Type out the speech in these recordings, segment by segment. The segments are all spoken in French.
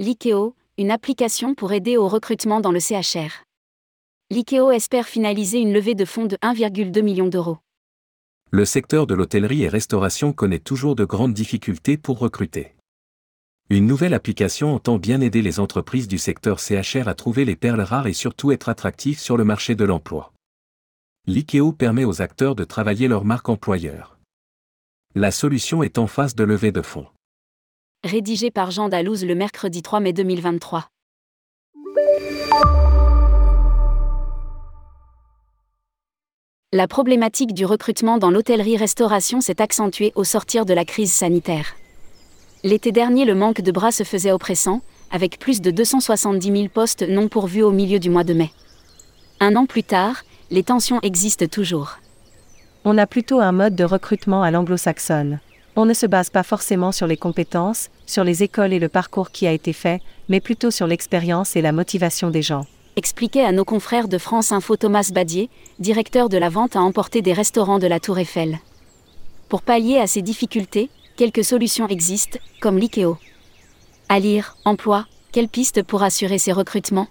L'IKEO, une application pour aider au recrutement dans le CHR. L'IKEO espère finaliser une levée de fonds de 1,2 million d'euros. Le secteur de l'hôtellerie et restauration connaît toujours de grandes difficultés pour recruter. Une nouvelle application entend bien aider les entreprises du secteur CHR à trouver les perles rares et surtout être attractifs sur le marché de l'emploi. L'IKEO permet aux acteurs de travailler leur marque employeur. La solution est en phase de levée de fonds. Rédigé par Jean Dalouse le mercredi 3 mai 2023. La problématique du recrutement dans l'hôtellerie-restauration s'est accentuée au sortir de la crise sanitaire. L'été dernier, le manque de bras se faisait oppressant, avec plus de 270 000 postes non pourvus au milieu du mois de mai. Un an plus tard, les tensions existent toujours. On a plutôt un mode de recrutement à l'anglo-saxonne. On ne se base pas forcément sur les compétences, sur les écoles et le parcours qui a été fait, mais plutôt sur l'expérience et la motivation des gens. Expliquait à nos confrères de France Info Thomas Badier, directeur de la vente à emporter des restaurants de la Tour Eiffel. Pour pallier à ces difficultés, quelques solutions existent, comme l'IKEO. À lire, emploi, quelle piste pour assurer ces recrutements?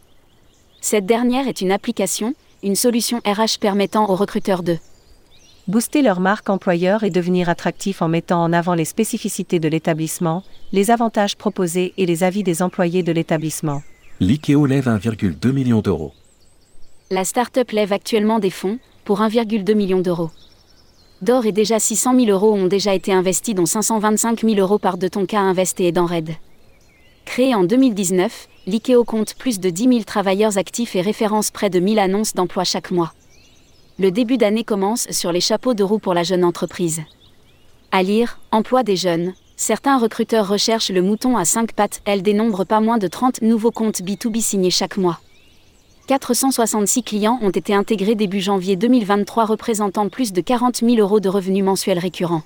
Cette dernière est une application, une solution RH permettant aux recruteurs de booster leur marque employeur et devenir attractif en mettant en avant les spécificités de l'établissement, les avantages proposés et les avis des employés de l'établissement. L'IKEO lève 1,2 million d'euros. La start-up lève actuellement des fonds, pour 1,2 million d'euros. D'or et déjà 600 000 euros ont déjà été investis, dont 525 000 euros par De Tonka Invest et Red. Créé en 2019, l'IKEO compte plus de 10 000 travailleurs actifs et référence près de 1000 annonces d'emploi chaque mois le début d'année commence sur les chapeaux de roue pour la jeune entreprise. À lire, emploi des jeunes. Certains recruteurs recherchent le mouton à 5 pattes, elle dénombre pas moins de 30 nouveaux comptes B2B signés chaque mois. 466 clients ont été intégrés début janvier 2023 représentant plus de 40 000 euros de revenus mensuels récurrents.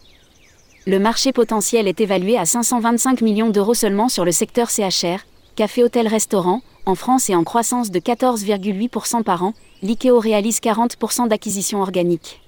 Le marché potentiel est évalué à 525 millions d'euros seulement sur le secteur CHR, café hôtel restaurant, en France et en croissance de 14,8% par an, l'IKEO réalise 40% d'acquisitions organiques.